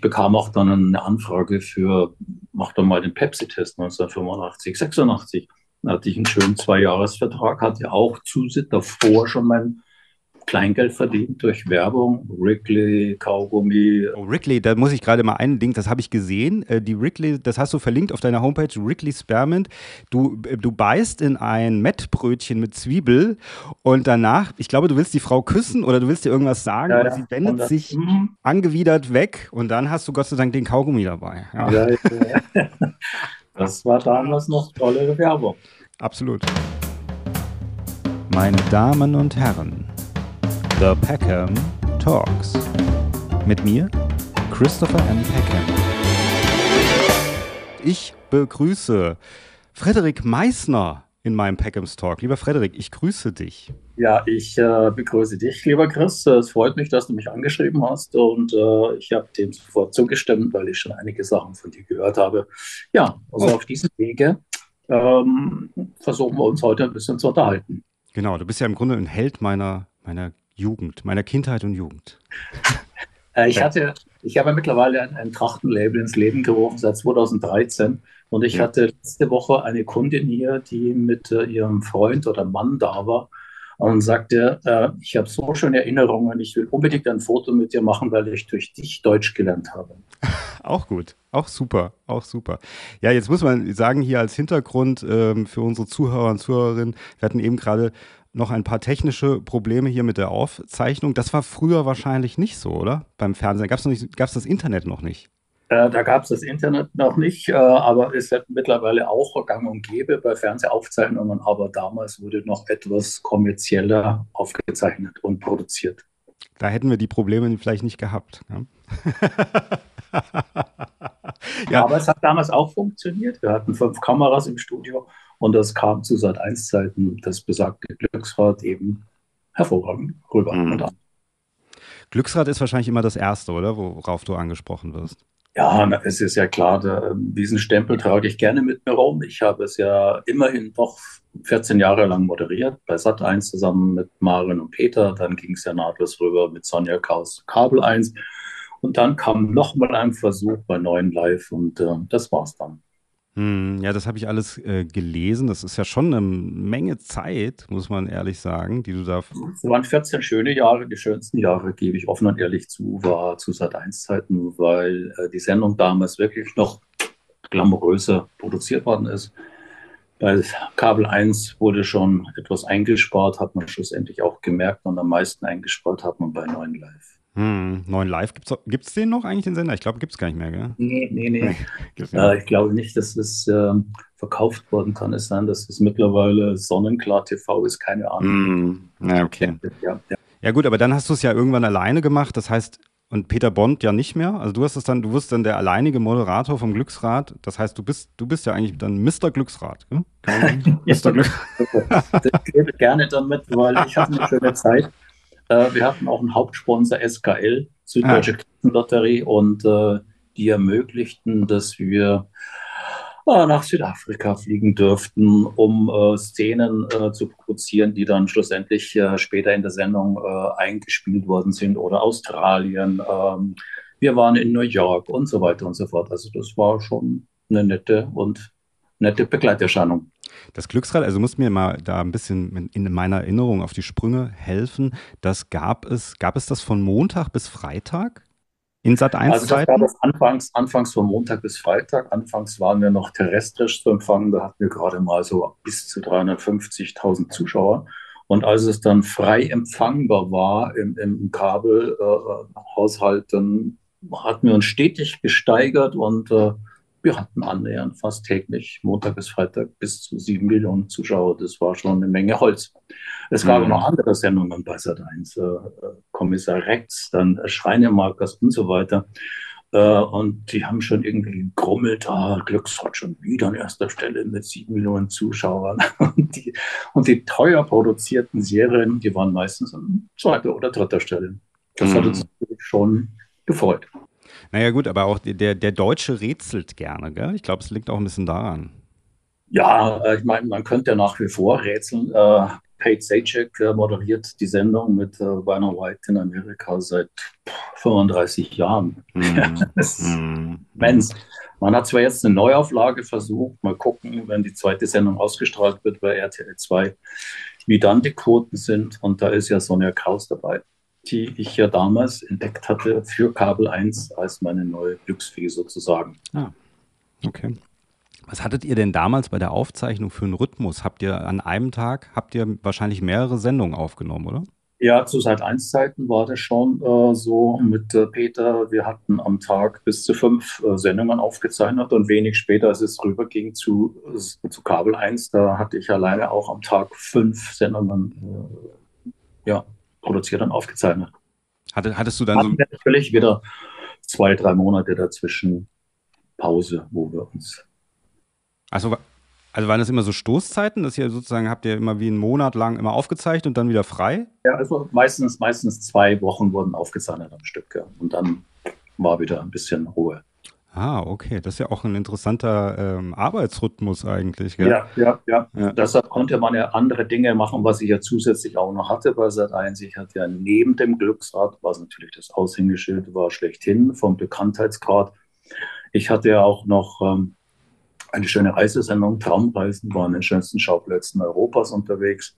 bekam auch dann eine Anfrage für, mach doch mal den Pepsi-Test 1985, 86. Da hatte ich einen schönen Zwei-Jahres-Vertrag, hatte auch zusätzlich davor schon mein Kleingeld verdient durch Werbung. Wrigley, Kaugummi. Oh, Wrigley, da muss ich gerade mal ein Ding, das habe ich gesehen. Äh, die Wrigley, das hast du verlinkt auf deiner Homepage, Wrigley Spearmint. Du, äh, du beißt in ein Mettbrötchen mit Zwiebel und danach, ich glaube, du willst die Frau küssen oder du willst dir irgendwas sagen, ja, ja. sie wendet sich mm. angewidert weg und dann hast du Gott sei Dank den Kaugummi dabei. Ja. Ja, das war damals noch tolle Werbung. Absolut. Meine Damen und Herren, The Peckham Talks. Mit mir, Christopher M. Peckham. Ich begrüße Frederik Meissner in meinem Peckhams Talk. Lieber Frederik, ich grüße dich. Ja, ich äh, begrüße dich, lieber Chris. Es freut mich, dass du mich angeschrieben hast und äh, ich habe dem sofort zugestimmt, weil ich schon einige Sachen von dir gehört habe. Ja, also oh. auf diesem Wege ähm, versuchen wir uns heute ein bisschen zu unterhalten. Genau, du bist ja im Grunde ein Held meiner, meiner Jugend, meiner Kindheit und Jugend? Äh, ich hatte, ich habe mittlerweile ein, ein Trachtenlabel ins Leben gerufen seit 2013 und ich ja. hatte letzte Woche eine Kundin hier, die mit äh, ihrem Freund oder Mann da war und sagte, äh, ich habe so schöne Erinnerungen, ich will unbedingt ein Foto mit dir machen, weil ich durch dich Deutsch gelernt habe. Auch gut, auch super, auch super. Ja, jetzt muss man sagen, hier als Hintergrund ähm, für unsere Zuhörer und Zuhörerinnen, wir hatten eben gerade noch ein paar technische Probleme hier mit der Aufzeichnung. Das war früher wahrscheinlich nicht so, oder? Beim Fernsehen gab es das Internet noch nicht. Äh, da gab es das Internet noch nicht, äh, aber es ist mittlerweile auch gang und gäbe bei Fernsehaufzeichnungen. Aber damals wurde noch etwas kommerzieller aufgezeichnet und produziert. Da hätten wir die Probleme vielleicht nicht gehabt. Ja? ja. Aber es hat damals auch funktioniert. Wir hatten fünf Kameras im Studio und das kam zu Sat 1 Zeiten das besagte Glücksrad eben hervorragend rüber. Mhm. Glücksrad ist wahrscheinlich immer das Erste, oder? Worauf du angesprochen wirst. Ja, es ist ja klar, da, diesen Stempel trage ich gerne mit mir rum. Ich habe es ja immerhin doch 14 Jahre lang moderiert, bei Sat 1 zusammen mit Maren und Peter. Dann ging es ja nahtlos rüber mit Sonja Kaus Kabel 1. Und dann kam nochmal ein Versuch bei Neuen Live und äh, das war's dann. Hm, ja, das habe ich alles äh, gelesen. Das ist ja schon eine Menge Zeit, muss man ehrlich sagen, die du da. Es waren 14 schöne Jahre. Die schönsten Jahre, gebe ich offen und ehrlich zu, war zu Sat1-Zeiten, weil äh, die Sendung damals wirklich noch glamouröser produziert worden ist. Bei Kabel 1 wurde schon etwas eingespart, hat man schlussendlich auch gemerkt und am meisten eingespart hat man bei 9 Live. Hm, neuen Live, gibt es den noch eigentlich, den Sender? Ich glaube, gibt es gar nicht mehr, gell? Nee, nee, nee. äh, ich glaube nicht, dass es äh, verkauft worden kann. Es sein, dass es mittlerweile Sonnenklar TV ist, keine Ahnung. Hm, ja, okay. Ja, ja. ja, gut, aber dann hast du es ja irgendwann alleine gemacht. Das heißt, und Peter Bond ja nicht mehr. Also du hast es dann, du wirst dann der alleinige Moderator vom Glücksrad. Das heißt, du bist, du bist ja eigentlich dann Mr. Glücksrad. Mr. Glücksrad. ich rede gerne damit, weil ich habe eine schöne Zeit. Äh, wir hatten auch einen Hauptsponsor SKL, Süddeutsche ah. Lotterie, und äh, die ermöglichten, dass wir äh, nach Südafrika fliegen dürften, um äh, Szenen äh, zu produzieren, die dann schlussendlich später in der Sendung eingespielt worden sind oder Australien. Ähm, wir waren in New York und so weiter und so fort. Also das war schon eine nette und nette Begleiterscheinung. Das Glücksrad, also musst mir mal da ein bisschen in meiner Erinnerung auf die Sprünge helfen. Das gab es, gab es das von Montag bis Freitag? In Sat 1 also das gab es anfangs, anfangs von Montag bis Freitag. Anfangs waren wir noch terrestrisch zu empfangen. Da hatten wir gerade mal so bis zu 350.000 Zuschauer. Und als es dann frei empfangbar war im, im Kabelhaushalt, äh, dann hatten wir uns stetig gesteigert und äh, wir hatten annähernd fast täglich, Montag bis Freitag, bis zu sieben Millionen Zuschauer. Das war schon eine Menge Holz. Es gab mhm. noch andere Sendungen bei Sat1, äh, Kommissar Rex, dann Schreinemarkers und so weiter. Äh, und die haben schon irgendwie gegrummelt, ah, Glücksrad schon wieder an erster Stelle mit sieben Millionen Zuschauern. Und die, und die teuer produzierten Serien, die waren meistens an zweiter oder dritter Stelle. Das mhm. hat uns schon gefreut. Naja, gut, aber auch der, der Deutsche rätselt gerne, gell? Ich glaube, es liegt auch ein bisschen daran. Ja, äh, ich meine, man könnte ja nach wie vor rätseln. Äh, Pete Sajak äh, moderiert die Sendung mit äh, Weiner White in Amerika seit 35 Jahren. Mm. das mm. immens. Man hat zwar jetzt eine Neuauflage versucht, mal gucken, wenn die zweite Sendung ausgestrahlt wird bei RTL 2, wie dann die Quoten sind. Und da ist ja Sonja Kraus dabei, die ich ja damals entdeckt hatte für Kabel 1 als meine neue Glücksfee sozusagen. Ah, okay. Was hattet ihr denn damals bei der Aufzeichnung für einen Rhythmus? Habt ihr an einem Tag, habt ihr wahrscheinlich mehrere Sendungen aufgenommen, oder? Ja, zu Seit 1 Zeiten war das schon äh, so mit äh, Peter. Wir hatten am Tag bis zu fünf äh, Sendungen aufgezeichnet und wenig später, als es rüberging zu, zu Kabel 1, da hatte ich alleine auch am Tag fünf Sendungen äh, ja, produziert und aufgezeichnet. Hatte, hattest du dann hatten so. Natürlich wieder zwei, drei Monate dazwischen Pause, wo wir uns also, also waren das immer so Stoßzeiten, dass ihr sozusagen habt ihr immer wie einen Monat lang immer aufgezeichnet und dann wieder frei? Ja, also meistens, meistens zwei Wochen wurden aufgezeichnet am Stück. Ja. Und dann war wieder ein bisschen Ruhe. Ah, okay. Das ist ja auch ein interessanter ähm, Arbeitsrhythmus eigentlich. Gell? Ja, ja, ja, ja. Deshalb konnte man ja andere Dinge machen, was ich ja zusätzlich auch noch hatte bei Sat1. Ich hatte ja neben dem Glücksrad, was natürlich das Aushängeschild war, schlechthin vom Bekanntheitsgrad. Ich hatte ja auch noch ähm, eine schöne Reisesendung, Traumreisen, war an den schönsten Schauplätzen Europas unterwegs.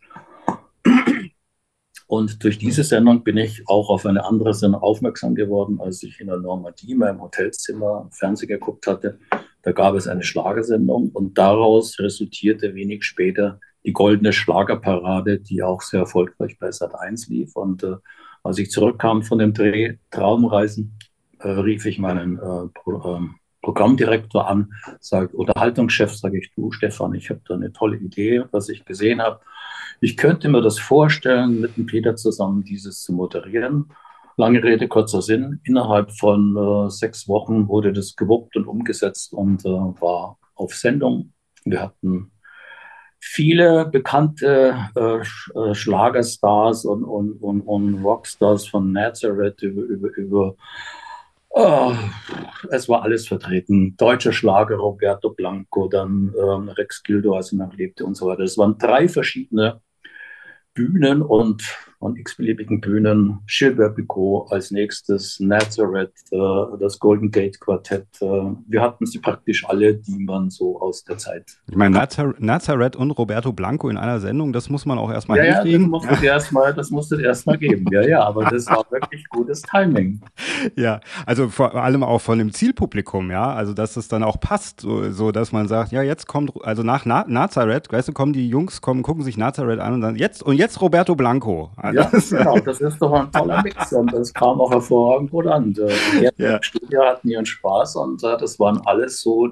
Und durch diese Sendung bin ich auch auf eine andere Sendung aufmerksam geworden, als ich in der Normandie in meinem Hotelzimmer Fernsehen geguckt hatte. Da gab es eine Schlagersendung und daraus resultierte wenig später die goldene Schlagerparade, die auch sehr erfolgreich bei Sat 1 lief. Und äh, als ich zurückkam von dem Dreh Traumreisen, äh, rief ich meinen äh, ähm, Programmdirektor an, sagt, Unterhaltungschef, sage ich, du Stefan, ich habe da eine tolle Idee, was ich gesehen habe. Ich könnte mir das vorstellen, mit dem Peter zusammen dieses zu moderieren. Lange Rede, kurzer Sinn. Innerhalb von äh, sechs Wochen wurde das gewuppt und umgesetzt und äh, war auf Sendung. Wir hatten viele bekannte äh, äh Schlagerstars und, und, und, und Rockstars von Nazareth über, über, über Oh, es war alles vertreten. Deutscher Schlager, Roberto Blanco, dann ähm, Rex Gildo, als er noch lebte und so weiter. Es waren drei verschiedene Bühnen und von x-beliebigen Bühnen. Gilbert Picot als nächstes, Nazareth, äh, das Golden Gate Quartett. Äh, wir hatten sie praktisch alle, die man so aus der Zeit. Ich meine, Nazar Nazareth und Roberto Blanco in einer Sendung, das muss man auch erstmal ja, hinkriegen. Ja, das musste ja. erstmal, musste erstmal geben. Ja, ja, aber das war wirklich gutes Timing. Ja, also vor allem auch von dem Zielpublikum, ja, also dass es dann auch passt, so, so dass man sagt, ja, jetzt kommt, also nach Na Nazareth, weißt du, kommen die Jungs, kommen, gucken sich Nazareth an und dann jetzt und jetzt Roberto Blanco. Also ja, genau, das ist doch ein toller Mix und das kam auch hervorragend gut an. Die ja. im Studio hatten ihren Spaß und äh, das waren alles so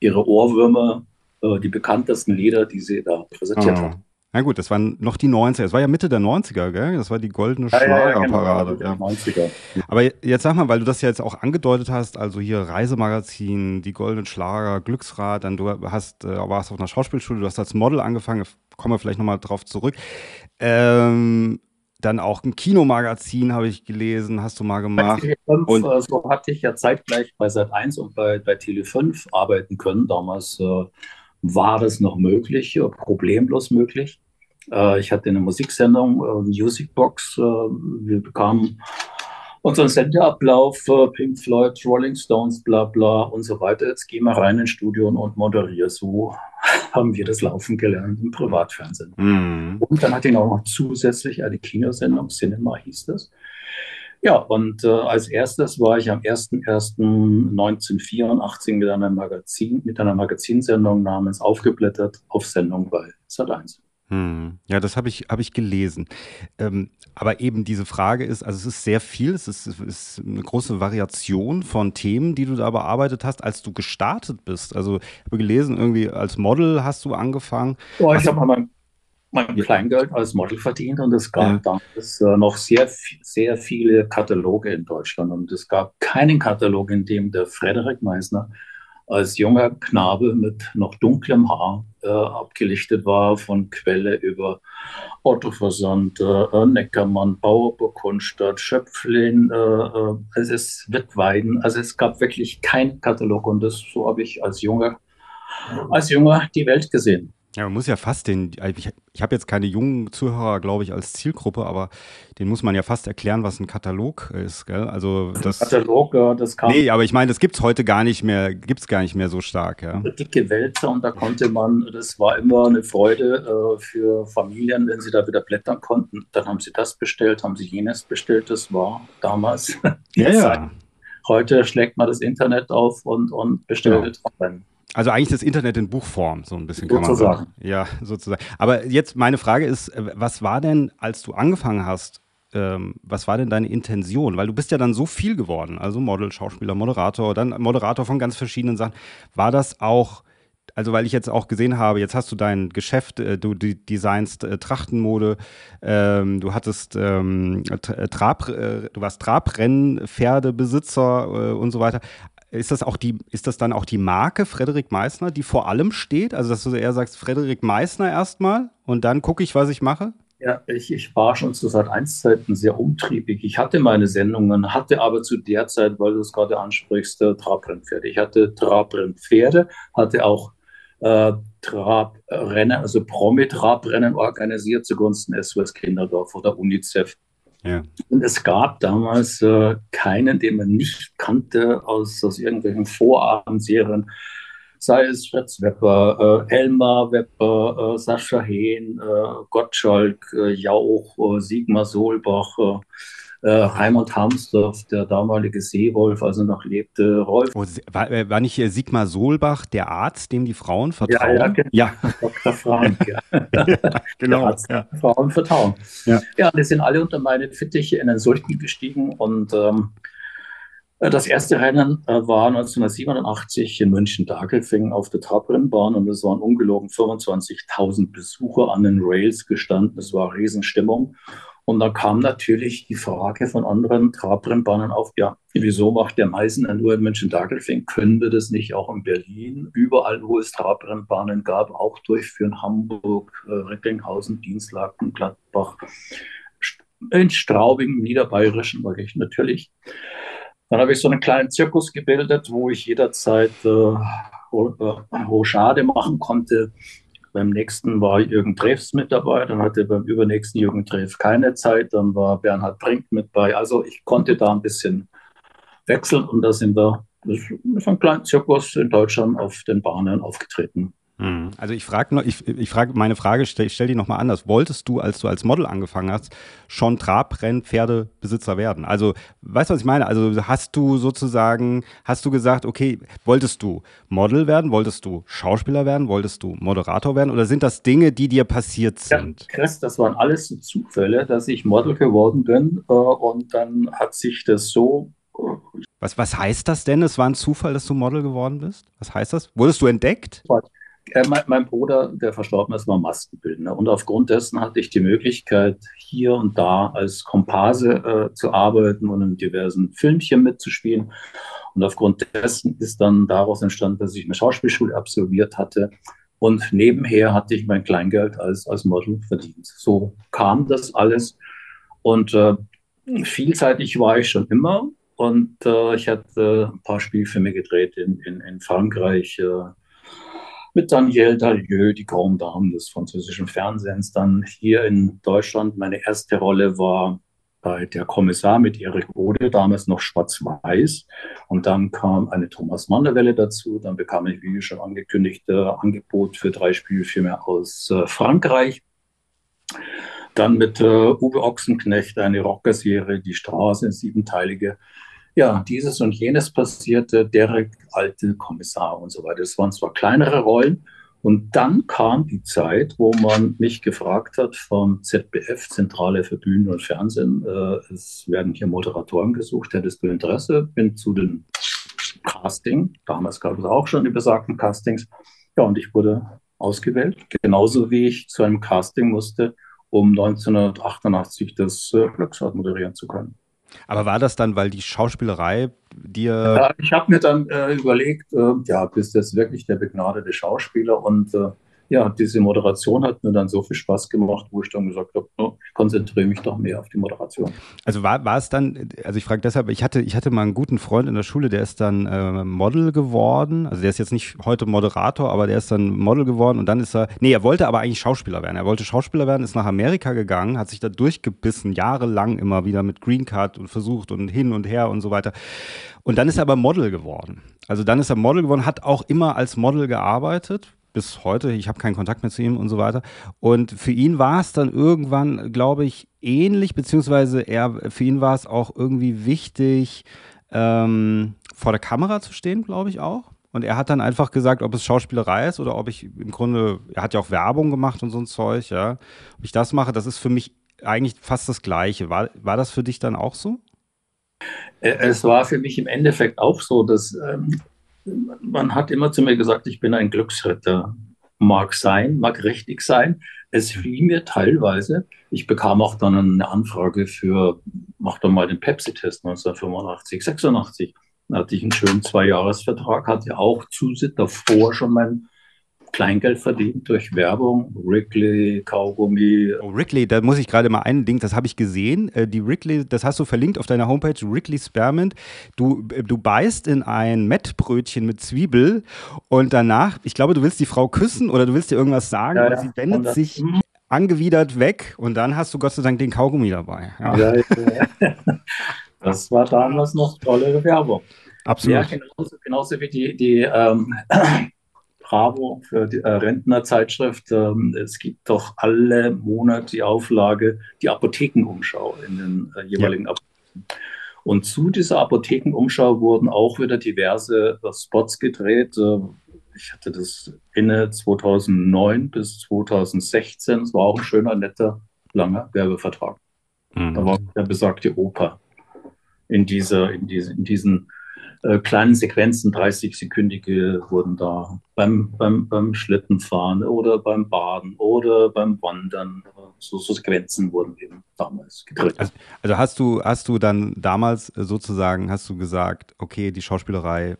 ihre Ohrwürmer, äh, die bekanntesten Lieder, die sie da präsentiert oh. haben. Na gut, das waren noch die 90er. Es war ja Mitte der 90er, gell? Das war die goldene ja, Schlagerparade. Ja, ja, genau, 90er. Aber jetzt sag mal, weil du das ja jetzt auch angedeutet hast, also hier Reisemagazin, die goldenen Schlager, Glücksrad, dann du hast, äh, warst auf einer Schauspielschule, du hast als Model angefangen, kommen wir vielleicht nochmal drauf zurück. Ähm, dann auch ein Kinomagazin habe ich gelesen, hast du mal gemacht. Bei Tele5, und äh, so hatte ich ja zeitgleich bei Sat1 und bei, bei Tele5 arbeiten können. Damals äh, war das noch möglich, problemlos möglich. Äh, ich hatte eine Musiksendung, äh, Musicbox. Äh, wir bekamen unseren Sendeablauf, äh, Pink Floyd, Rolling Stones, bla bla und so weiter. Jetzt gehen wir rein ins Studio und moderiere. So haben wir das Laufen gelernt im Privatfernsehen. Mhm. Und dann hatte ich auch noch zusätzlich eine Kinosendung, Cinema hieß das. Ja, und äh, als erstes war ich am 01.01.1984 mit einer Magazin, mit einer Magazinsendung namens Aufgeblättert auf Sendung bei Sat1. Hm. Ja, das habe ich, hab ich gelesen. Ähm, aber eben diese Frage ist, also es ist sehr viel, es ist, es ist, eine große Variation von Themen, die du da bearbeitet hast, als du gestartet bist. Also ich habe gelesen, irgendwie als Model hast du angefangen. Oh, ich habe mein, mein Kleingeld als Model verdient und es gab ja. damals äh, noch sehr, sehr viele Kataloge in Deutschland und es gab keinen Katalog, in dem der Frederik Meisner als junger Knabe mit noch dunklem Haar äh, abgelichtet war, von Quelle über Ottoversand, äh, Neckermann, Bauerburg-Kunstadt, Schöpflin, äh, äh, es ist Wittweiden. Also es gab wirklich keinen Katalog und das, so habe ich als Junger, als Junger die Welt gesehen. Ja, man muss ja fast den, ich, ich habe jetzt keine jungen Zuhörer, glaube ich, als Zielgruppe, aber den muss man ja fast erklären, was ein Katalog ist, gell? Also das. Katalog, ja, das kam. Nee, aber ich meine, das gibt es heute gar nicht mehr, gibt es gar nicht mehr so stark, ja. Dicke Wälzer und da konnte man, das war immer eine Freude äh, für Familien, wenn sie da wieder blättern konnten. Dann haben sie das bestellt, haben sie jenes bestellt, das war damals. ja, ja. Heute schlägt man das Internet auf und, und bestellt ja. Also eigentlich das Internet in Buchform, so ein bisschen kann man sagen. Ja, sozusagen. Aber jetzt meine Frage ist, äh, was war denn, als du angefangen hast, ähm, was war denn deine Intention? Weil du bist ja dann so viel geworden, also Model, Schauspieler, Moderator, dann Moderator von ganz verschiedenen Sachen. War das auch, also weil ich jetzt auch gesehen habe, jetzt hast du dein Geschäft, äh, du designst äh, Trachtenmode, ähm, du hattest ähm, Trab, äh, du warst Trabrennpferdebesitzer äh, und so weiter. Ist das auch die, ist das dann auch die Marke Frederik Meissner, die vor allem steht? Also, dass du eher sagst, Frederik Meissner erstmal und dann gucke ich, was ich mache? Ja, ich, ich war schon zu Sat 1 Zeiten sehr umtriebig. Ich hatte meine Sendungen, hatte aber zu der Zeit, weil du es gerade ansprichst, äh, Trabrennpferde. Ich hatte Trabrennpferde, hatte auch äh, Trabrennen, also Promi-Trabrennen organisiert zugunsten SOS Kinderdorf oder UNICEF. Ja. Und es gab damals äh, keinen, den man nicht kannte aus, aus irgendwelchen Vorabendserien. Sei es Fritz Wepper, äh, Elmar Wepper, äh, Sascha Hehn, äh, Gottschalk, äh, Jauch, äh, Sigmar Solbach, äh, Raimund Hamsdorf, der damalige Seewolf, also noch lebte, Rolf. Oh, war, äh, war, nicht Sigmar Solbach der Arzt, dem die Frauen vertrauen? Ja, ja, genau. ja. Dr. Frank, ja. genau. Der Arzt, ja. Frauen vertrauen. Ja. ja, die sind alle unter meine Fittiche in den Sulten gestiegen und ähm, das erste Rennen äh, war 1987 in München-Dagelfingen auf der Trabrennbahn und es waren ungelogen 25.000 Besucher an den Rails gestanden. Es war Riesenstimmung. Und da kam natürlich die Frage von anderen Trabrennbahnen auf, ja, wieso macht der Meißen nur in München-Dagelfing? Können wir das nicht auch in Berlin, überall, wo es Trabrennbahnen gab, auch durchführen? Hamburg, äh, Recklinghausen, Dienstlaken, Gladbach, in Straubing, Niederbayerischen, war ich natürlich. Dann habe ich so einen kleinen Zirkus gebildet, wo ich jederzeit äh, Rochade machen konnte beim nächsten war Jürgen Treffs mit dabei, dann hatte beim übernächsten Jürgen Treff keine Zeit, dann war Bernhard Brink mit bei. Also ich konnte da ein bisschen wechseln und da sind wir mit einem kleinen Zirkus in Deutschland auf den Bahnen aufgetreten. Hm. Also ich frage noch, ich, ich frage, meine Frage, stell, ich stell die nochmal anders. Wolltest du, als du als Model angefangen hast, schon Trabrennpferdebesitzer werden? Also, weißt du, was ich meine? Also hast du sozusagen, hast du gesagt, okay, wolltest du Model werden? Wolltest du Schauspieler werden? Wolltest du Moderator werden? Oder sind das Dinge, die dir passiert sind? Ja, Chris, das waren alles so Zufälle, dass ich Model geworden bin äh, und dann hat sich das so was, was heißt das denn? Es war ein Zufall, dass du Model geworden bist? Was heißt das? Wurdest du entdeckt? Äh, mein, mein, Bruder, der verstorben ist, war Maskenbildner. Und aufgrund dessen hatte ich die Möglichkeit, hier und da als Komparse äh, zu arbeiten und in diversen Filmchen mitzuspielen. Und aufgrund dessen ist dann daraus entstanden, dass ich eine Schauspielschule absolviert hatte. Und nebenher hatte ich mein Kleingeld als, als Model verdient. So kam das alles. Und äh, vielseitig war ich schon immer. Und äh, ich hatte ein paar Spielfilme gedreht in, in, in Frankreich, äh, mit Daniel Dalieu, die Grand Dame des französischen Fernsehens. Dann hier in Deutschland, meine erste Rolle war bei der Kommissar mit Erik Ode, damals noch schwarz-weiß. Und dann kam eine Thomas Manderwelle dazu. Dann bekam ich, wie schon angekündigt, äh, Angebot für drei Spielfilme aus äh, Frankreich. Dann mit äh, Uwe Ochsenknecht eine Rockerserie, Die Straße, siebenteilige ja, dieses und jenes passierte, Derek, alte Kommissar und so weiter. Es waren zwar kleinere Rollen. Und dann kam die Zeit, wo man mich gefragt hat vom ZBF, Zentrale für Bühnen und Fernsehen, äh, es werden hier Moderatoren gesucht, hättest du Interesse? Bin zu den Casting, damals gab es auch schon die besagten Castings. Ja, und ich wurde ausgewählt, genauso wie ich zu einem Casting musste, um 1988 das äh, Glücksrad moderieren zu können. Aber war das dann, weil die Schauspielerei dir. Ja, ich habe mir dann äh, überlegt, äh, ja, bist du jetzt wirklich der begnadete Schauspieler? Und äh, ja, diese Moderation hat mir dann so viel Spaß gemacht, wo ich dann gesagt habe, oh, ich konzentriere mich doch mehr auf die Moderation. Also war, war es dann, also ich frage deshalb, ich hatte, ich hatte mal einen guten Freund in der Schule, der ist dann äh, Model geworden. Also der ist jetzt nicht heute Moderator, aber der ist dann Model geworden und dann ist er, nee, er wollte aber eigentlich Schauspieler werden. Er wollte Schauspieler werden, ist nach Amerika gegangen, hat sich da durchgebissen, jahrelang immer wieder mit Green Card und versucht und hin und her und so weiter. Und dann ist er aber Model geworden. Also dann ist er Model geworden, hat auch immer als Model gearbeitet, bis heute. Ich habe keinen Kontakt mehr zu ihm und so weiter. Und für ihn war es dann irgendwann, glaube ich, ähnlich, beziehungsweise er, für ihn war es auch irgendwie wichtig, ähm, vor der Kamera zu stehen, glaube ich auch. Und er hat dann einfach gesagt, ob es Schauspielerei ist oder ob ich im Grunde, er hat ja auch Werbung gemacht und so ein Zeug, ja. Ob ich das mache, das ist für mich eigentlich fast das Gleiche. War, war das für dich dann auch so? Äh, es war für mich im Endeffekt auch so, dass ähm, man hat immer zu mir gesagt, ich bin ein Glücksritter. Mag sein, mag richtig sein. Es fiel mir teilweise. Ich bekam auch dann eine Anfrage für, mach doch mal den Pepsi-Test 1985, 86. Da hatte ich einen schönen Zweijahresvertrag, hatte auch zusätzlich davor schon mein Kleingeld verdient durch Werbung, Wrigley, Kaugummi. Oh, Wrigley, da muss ich gerade mal ein Ding, das habe ich gesehen. Äh, die Wrigley, das hast du verlinkt auf deiner Homepage, Wrigley Spearmint. Du, äh, du beißt in ein Mettbrötchen mit Zwiebel und danach, ich glaube, du willst die Frau küssen oder du willst dir irgendwas sagen ja, ja. sie wendet das, sich angewidert weg und dann hast du Gott sei Dank den Kaugummi dabei. Ja. Ja, das war damals noch tolle Werbung. Absolut. Ja, genauso, genauso wie die, die ähm, Bravo für die äh, Rentnerzeitschrift. Ähm, es gibt doch alle Monate die Auflage, die Apothekenumschau in den äh, jeweiligen ja. Apotheken. Und zu dieser Apothekenumschau wurden auch wieder diverse äh, Spots gedreht. Äh, ich hatte das inne 2009 bis 2016. Es war auch ein schöner, netter, langer Werbevertrag. Mhm. Da war der besagte Opa in, dieser, in, diese, in diesen äh, kleinen Sequenzen, 30-sekündige, wurden da beim, beim, beim Schlittenfahren oder beim Baden oder beim Wandern. So, so Sequenzen wurden eben damals gedrückt. Also, also hast du, hast du dann damals sozusagen, hast du gesagt, okay, die Schauspielerei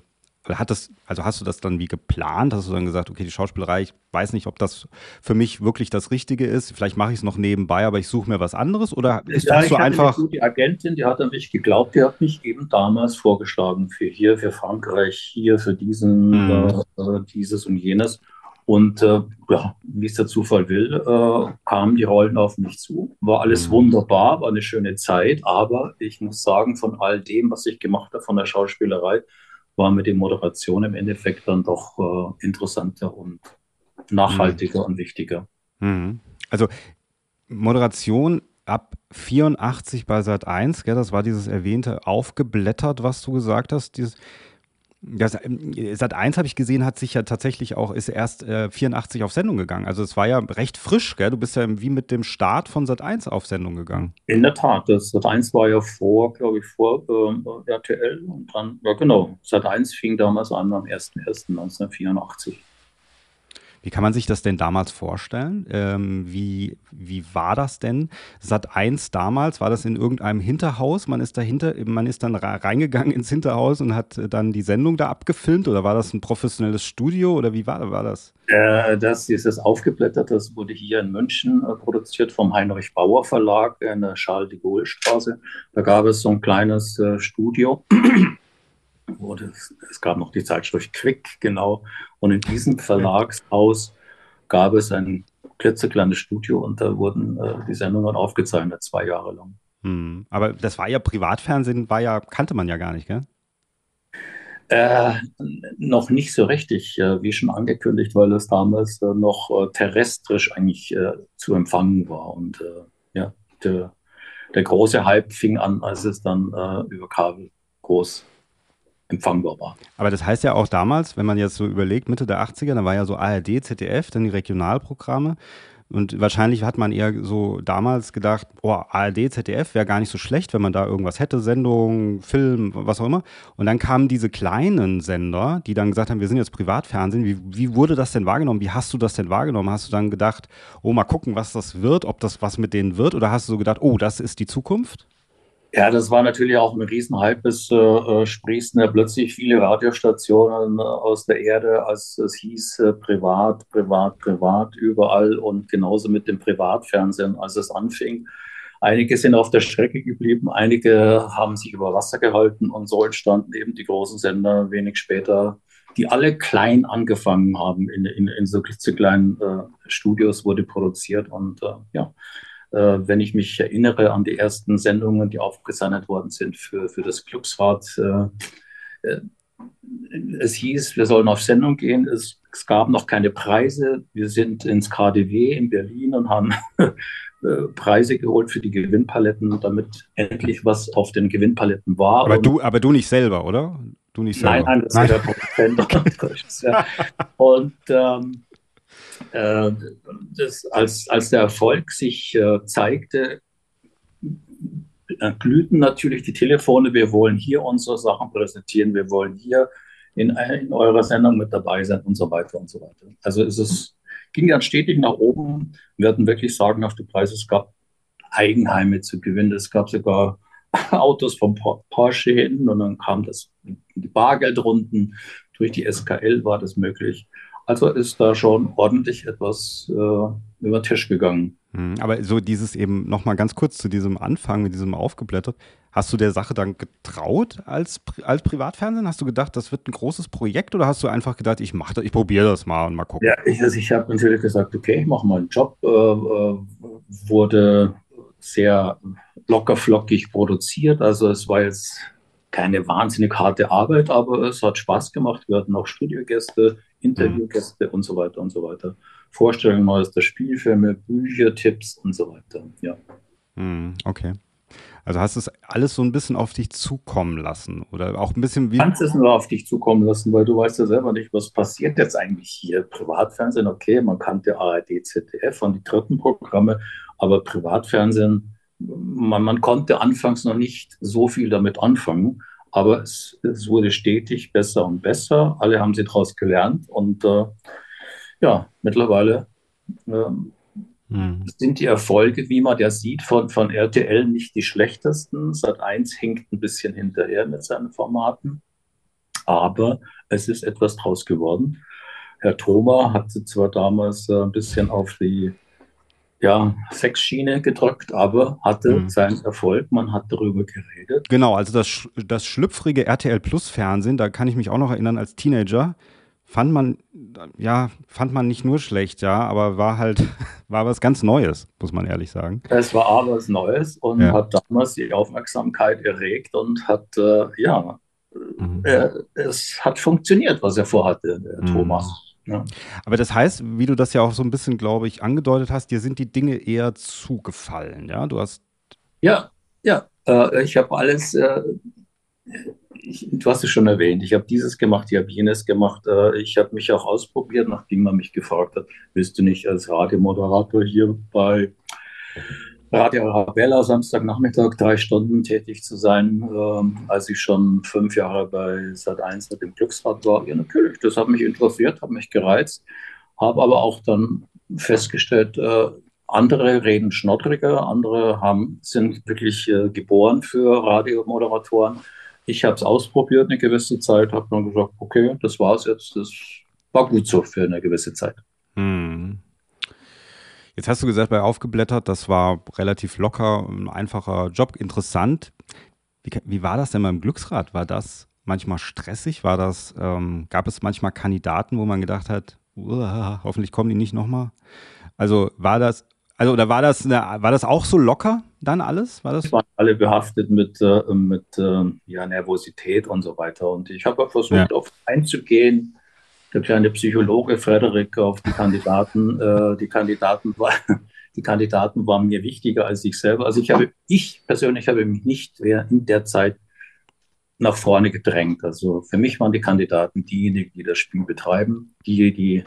hat das, also hast du das dann wie geplant? Hast du dann gesagt, okay, die Schauspielerei, ich weiß nicht, ob das für mich wirklich das Richtige ist. Vielleicht mache ich es noch nebenbei, aber ich suche mir was anderes? Oder ist ja, das so einfach. Die Agentin, die hat an mich geglaubt, die hat mich eben damals vorgeschlagen für hier, für Frankreich, hier, für diesen, mhm. äh, dieses und jenes. Und äh, ja, wie es der Zufall will, äh, kamen die Rollen auf mich zu. War alles mhm. wunderbar, war eine schöne Zeit, aber ich muss sagen, von all dem, was ich gemacht habe, von der Schauspielerei, war mir die Moderation im Endeffekt dann doch äh, interessanter und nachhaltiger mhm. und wichtiger. Mhm. Also Moderation ab 84 bei Sat 1, gell, das war dieses erwähnte aufgeblättert, was du gesagt hast, dieses das, ähm, Sat 1 habe ich gesehen, hat sich ja tatsächlich auch, ist erst äh, 84 auf Sendung gegangen. Also es war ja recht frisch, gell? Du bist ja wie mit dem Start von Sat 1 auf Sendung gegangen. In der Tat, das Sat 1 war ja vor, glaube ich, vor äh, RTL und dann, ja genau, Sat 1 fing damals an am 1.1.1984. Wie kann man sich das denn damals vorstellen? Ähm, wie, wie war das denn? Sat 1 damals, war das in irgendeinem Hinterhaus? Man ist dahinter, man ist dann reingegangen ins Hinterhaus und hat dann die Sendung da abgefilmt oder war das ein professionelles Studio oder wie war, war das? Äh, das ist das aufgeblättert, das wurde hier in München äh, produziert vom Heinrich Bauer Verlag in der Charles de Gaulle Straße. Da gab es so ein kleines äh, Studio wurde, es gab noch die Zeitschrift Quick, genau. Und in diesem Verlagshaus gab es ein klitzekleines Studio und da wurden äh, die Sendungen aufgezeichnet, zwei Jahre lang. Hm, aber das war ja Privatfernsehen, war ja, kannte man ja gar nicht, gell? Äh, noch nicht so richtig, äh, wie schon angekündigt, weil es damals äh, noch äh, terrestrisch eigentlich äh, zu empfangen war. Und ja, der, der, große Hype fing an, als es dann über Kabel groß empfangbar war. Aber das heißt ja auch damals, wenn man jetzt so überlegt, Mitte der 80er, da war ja so ARD, ZDF, dann die Regionalprogramme. Und wahrscheinlich hat man eher so damals gedacht, oh, ARD, ZDF wäre gar nicht so schlecht, wenn man da irgendwas hätte, Sendung, Film, was auch immer. Und dann kamen diese kleinen Sender, die dann gesagt haben, wir sind jetzt Privatfernsehen. Wie, wie wurde das denn wahrgenommen? Wie hast du das denn wahrgenommen? Hast du dann gedacht, oh, mal gucken, was das wird, ob das was mit denen wird? Oder hast du so gedacht, oh, das ist die Zukunft? Ja, das war natürlich auch ein Riesenhype. Es äh, äh, sprießen ja plötzlich viele Radiostationen äh, aus der Erde, als es hieß äh, privat, privat, privat überall und genauso mit dem Privatfernsehen, als es anfing. Einige sind auf der Strecke geblieben, einige haben sich über Wasser gehalten und so entstanden eben die großen Sender wenig später, die alle klein angefangen haben. In, in, in so kleinen äh, Studios wurde produziert und äh, ja wenn ich mich erinnere an die ersten Sendungen, die aufgezeichnet worden sind für, für das Glücksrad. Äh, äh, es hieß, wir sollen auf Sendung gehen. Es, es gab noch keine Preise. Wir sind ins KDW in Berlin und haben Preise geholt für die Gewinnpaletten, damit endlich was auf den Gewinnpaletten war. Aber, du, aber du nicht selber, oder? Du nicht selber. Nein, nein, das ist der Produzent. und ähm, äh, das, als, als der Erfolg sich äh, zeigte, äh, glühten natürlich die Telefone, wir wollen hier unsere Sachen präsentieren, wir wollen hier in, in eurer Sendung mit dabei sein und so weiter und so weiter. Also es ist, ging dann stetig nach oben. Wir hatten wirklich sagenhafte Preise. Es gab Eigenheime zu gewinnen. Es gab sogar Autos vom Porsche hin und dann kam das, die Bargeldrunden. Durch die SKL war das möglich. Also ist da schon ordentlich etwas äh, über den Tisch gegangen. Hm, aber so dieses eben nochmal ganz kurz zu diesem Anfang mit diesem aufgeblättert. Hast du der Sache dann getraut als, als Privatfernsehen? Hast du gedacht, das wird ein großes Projekt oder hast du einfach gedacht, ich mache das, ich probiere das mal und mal gucken? Ja, ich, also ich habe natürlich gesagt, okay, ich mache mal einen Job. Äh, äh, wurde sehr lockerflockig produziert. Also es war jetzt keine wahnsinnig harte Arbeit, aber es hat Spaß gemacht. Wir hatten auch Studiogäste, Interviewgäste und so weiter und so weiter. Vorstellungen neuester Spielfilme, Bücher, Tipps und so weiter. Ja. Mhm, okay. Also hast du es alles so ein bisschen auf dich zukommen lassen oder auch ein bisschen wie. Du kannst es nur auf dich zukommen lassen, weil du weißt ja selber nicht, was passiert jetzt eigentlich hier. Privatfernsehen, okay, man kannte ARD, ZDF und die dritten Programme, aber Privatfernsehen, man, man konnte anfangs noch nicht so viel damit anfangen. Aber es, es wurde stetig besser und besser. Alle haben sie daraus gelernt. Und äh, ja, mittlerweile ähm, hm. sind die Erfolge, wie man ja sieht, von, von RTL nicht die schlechtesten. Sat 1 hinkt ein bisschen hinterher mit seinen Formaten. Aber es ist etwas draus geworden. Herr Thoma hatte zwar damals äh, ein bisschen auf die ja, Sexschiene gedrückt, aber hatte mhm. seinen Erfolg. Man hat darüber geredet. Genau, also das, das schlüpfrige RTL Plus Fernsehen, da kann ich mich auch noch erinnern als Teenager, fand man, ja, fand man nicht nur schlecht, ja, aber war halt, war was ganz Neues, muss man ehrlich sagen. Es war aber was Neues und ja. hat damals die Aufmerksamkeit erregt und hat, äh, ja, mhm. äh, es hat funktioniert, was er vorhatte, mhm. Thomas. Ja. Aber das heißt, wie du das ja auch so ein bisschen, glaube ich, angedeutet hast, dir sind die Dinge eher zugefallen, ja? Du hast. Ja, ja. Äh, ich habe alles, äh, ich, du hast es schon erwähnt, ich habe dieses gemacht, ich habe jenes gemacht. Äh, ich habe mich auch ausprobiert, nachdem man mich gefragt hat, willst du nicht als Radiomoderator hier bei Radio Arabella Samstagnachmittag drei Stunden tätig zu sein, ähm, als ich schon fünf Jahre bei Sat1 mit dem Glücksrad war. Ja, natürlich, das hat mich interessiert, hat mich gereizt, habe aber auch dann festgestellt, äh, andere reden schnoddriger, andere haben, sind wirklich äh, geboren für Radiomoderatoren. Ich habe es ausprobiert eine gewisse Zeit, habe dann gesagt, okay, das war's jetzt, das war gut so für eine gewisse Zeit. Hm. Jetzt hast du gesagt, bei Aufgeblättert, das war relativ locker, ein einfacher Job, interessant. Wie, wie war das denn beim Glücksrad? War das manchmal stressig? War das, ähm, gab es manchmal Kandidaten, wo man gedacht hat, hoffentlich kommen die nicht nochmal? Also war das, also oder war das, eine, war das auch so locker dann alles? War das? waren alle behaftet mit, äh, mit äh, ja, Nervosität und so weiter. Und ich habe versucht, ja. auf einzugehen, der kleine Psychologe Frederik auf die Kandidaten. Äh, die, Kandidaten war, die Kandidaten waren mir wichtiger als ich selber. Also ich habe, ich persönlich habe mich nicht in der Zeit nach vorne gedrängt. Also für mich waren die Kandidaten diejenigen, die das Spiel betreiben, die, die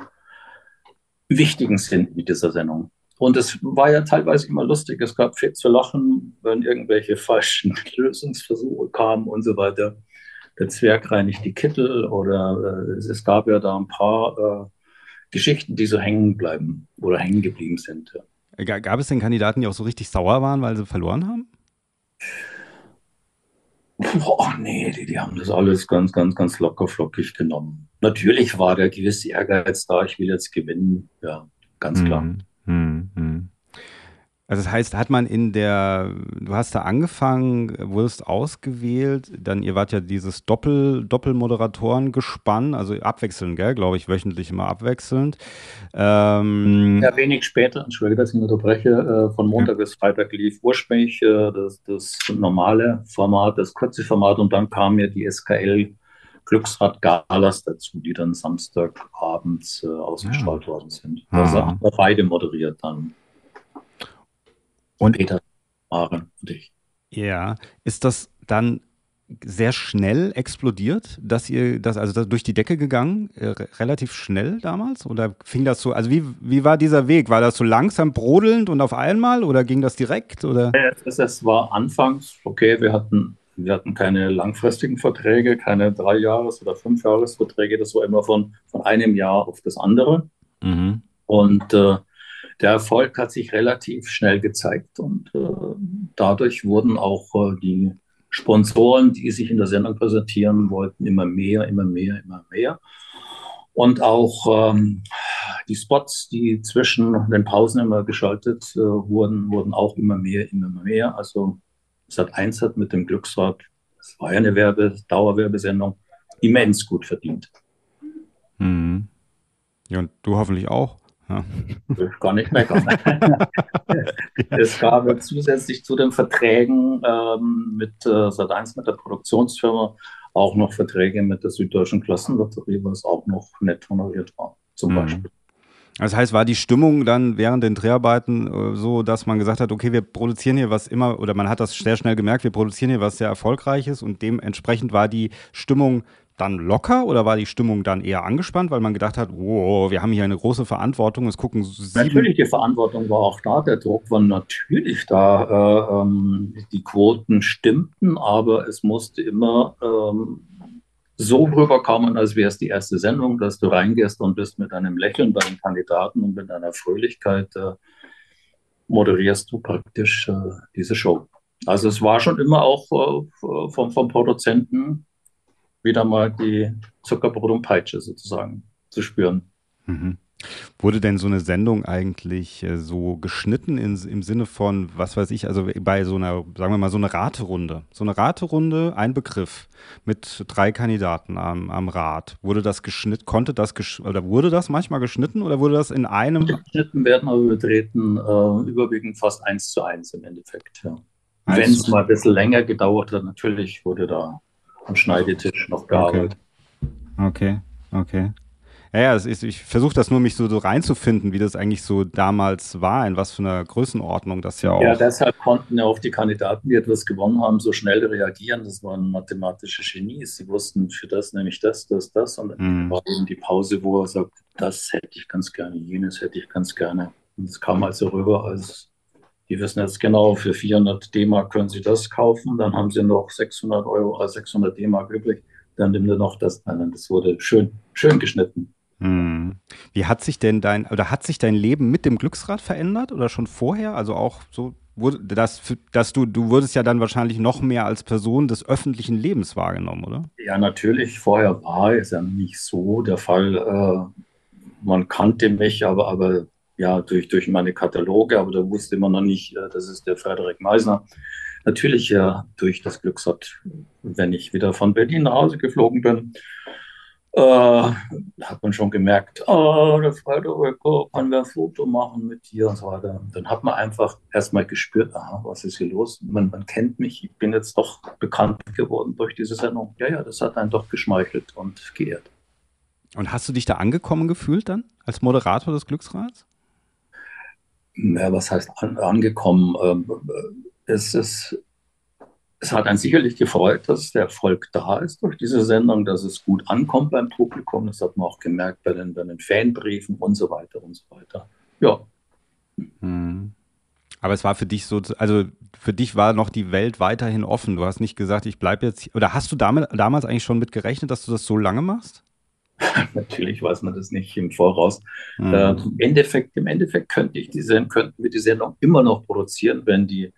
wichtigen sind mit dieser Sendung. Und es war ja teilweise immer lustig. Es gab viel zu lachen, wenn irgendwelche falschen Lösungsversuche kamen und so weiter der Zwerg reinigt die Kittel oder äh, es gab ja da ein paar äh, Geschichten, die so hängen bleiben oder hängen geblieben sind. Ja. Gab es denn Kandidaten, die auch so richtig sauer waren, weil sie verloren haben? Boah, nee, die, die haben das alles ganz, ganz, ganz locker flockig genommen. Natürlich war der gewisse Ehrgeiz da, ich will jetzt gewinnen, ja, ganz klar. Hm, hm, hm. Also das heißt, hat man in der, du hast da angefangen, wurdest ausgewählt, dann ihr wart ja dieses Doppel, Doppelmoderatoren-Gespann, also abwechselnd, gell, glaube ich, wöchentlich immer abwechselnd. Ähm, ja, wenig später, entschuldige, dass ich unterbreche, äh, von Montag ja. bis Freitag lief ursprünglich äh, das, das normale Format, das kurze Format und dann kam ja die SKL Glücksrad Galas dazu, die dann Samstagabends äh, ausgestrahlt ja. worden sind. Also haben wir beide moderiert dann. Und Peter, Maren und ich. Ja, ist das dann sehr schnell explodiert, dass ihr das, also das durch die Decke gegangen, äh, relativ schnell damals? Oder fing das so, also wie, wie war dieser Weg? War das so langsam brodelnd und auf einmal oder ging das direkt? Oder? Es, es war anfangs, okay, wir hatten, wir hatten keine langfristigen Verträge, keine drei Jahres- oder fünf Jahresverträge, das war immer von, von einem Jahr auf das andere. Mhm. Und äh, der Erfolg hat sich relativ schnell gezeigt und äh, dadurch wurden auch äh, die Sponsoren, die sich in der Sendung präsentieren wollten, immer mehr, immer mehr, immer mehr. Und auch ähm, die Spots, die zwischen den Pausen immer geschaltet äh, wurden, wurden auch immer mehr, immer mehr. Also Sat 1 hat mit dem Glücksrad, das war ja eine Werbe, Dauerwerbesendung, immens gut verdient. Mhm. Ja, und du hoffentlich auch. Ja. Ich gar nicht meckern. es gab zusätzlich zu den Verträgen ähm, mit äh, Sat1, mit der Produktionsfirma, auch noch Verträge mit der Süddeutschen Klassenlotterie, was auch noch nett honoriert war, zum mhm. Beispiel. Das heißt, war die Stimmung dann während den Dreharbeiten äh, so, dass man gesagt hat, okay, wir produzieren hier was immer, oder man hat das sehr schnell gemerkt, wir produzieren hier was sehr Erfolgreiches und dementsprechend war die Stimmung dann locker oder war die Stimmung dann eher angespannt, weil man gedacht hat, wow, wir haben hier eine große Verantwortung, es gucken sieben Natürlich, die Verantwortung war auch da, der Druck war natürlich da. Äh, ähm, die Quoten stimmten, aber es musste immer ähm, so rüberkommen, als wäre es die erste Sendung, dass du reingehst und bist mit einem Lächeln bei den Kandidaten und mit einer Fröhlichkeit äh, moderierst du praktisch äh, diese Show. Also es war schon immer auch äh, vom, vom Produzenten wieder mal die Zuckerbrot und Peitsche sozusagen zu spüren. Mhm. Wurde denn so eine Sendung eigentlich äh, so geschnitten in, im Sinne von, was weiß ich, also bei so einer, sagen wir mal, so eine Raterunde. So eine Raterunde, ein Begriff mit drei Kandidaten am, am Rad. Wurde das geschnitten, konnte das oder wurde das manchmal geschnitten oder wurde das in einem? Geschnitten werden, aber wir äh, überwiegend fast eins zu eins im Endeffekt, ja. Wenn es mal ein bisschen länger gedauert hat, natürlich wurde da am Schneidetisch noch gearbeitet. Okay, okay. okay. Ja, ja ist, ich versuche das nur, mich so, so, reinzufinden, wie das eigentlich so damals war, in was für einer Größenordnung das ja auch. Ja, deshalb konnten ja auch die Kandidaten, die etwas gewonnen haben, so schnell reagieren. Das waren mathematische Genies. Sie wussten für das nämlich das, das, das. Und dann mm. war eben die Pause, wo er sagt, das hätte ich ganz gerne, jenes hätte ich ganz gerne. Und es kam also rüber als die wissen jetzt genau, für 400 D-Mark können sie das kaufen, dann haben sie noch 600 Euro, äh 600 D-Mark übrig, dann nimmt er noch das. Nein, das wurde schön, schön geschnitten. Hm. Wie hat sich denn dein, oder hat sich dein Leben mit dem Glücksrad verändert oder schon vorher? Also auch so, dass, dass du, du wurdest ja dann wahrscheinlich noch mehr als Person des öffentlichen Lebens wahrgenommen, oder? Ja, natürlich. Vorher war es ja nicht so der Fall. Äh, man kannte mich, aber, aber ja, durch, durch meine Kataloge, aber da wusste man noch nicht, äh, das ist der Frederik Meisner. Natürlich ja durch das Glücksrad, wenn ich wieder von Berlin nach Hause geflogen bin, äh, hat man schon gemerkt, oh, der Frederik, oh, können wir ein Foto machen mit dir und so weiter. Dann hat man einfach erstmal gespürt, aha, was ist hier los? Man, man kennt mich, ich bin jetzt doch bekannt geworden durch diese Sendung. Ja, ja, das hat einen doch geschmeichelt und geehrt. Und hast du dich da angekommen gefühlt dann als Moderator des Glücksrads? Ja, was heißt an, angekommen? Ähm, es, ist, es hat einen sicherlich gefreut, dass der Erfolg da ist durch diese Sendung, dass es gut ankommt beim Publikum. Das hat man auch gemerkt bei den, bei den Fanbriefen und so weiter und so weiter. Ja. Hm. Aber es war für dich so, also für dich war noch die Welt weiterhin offen. Du hast nicht gesagt, ich bleibe jetzt, oder hast du damit, damals eigentlich schon mit gerechnet, dass du das so lange machst? Natürlich weiß man das nicht im Voraus. Mhm. Äh, im, Endeffekt, Im Endeffekt könnte ich diese, könnten wir die Sendung immer noch produzieren, wenn die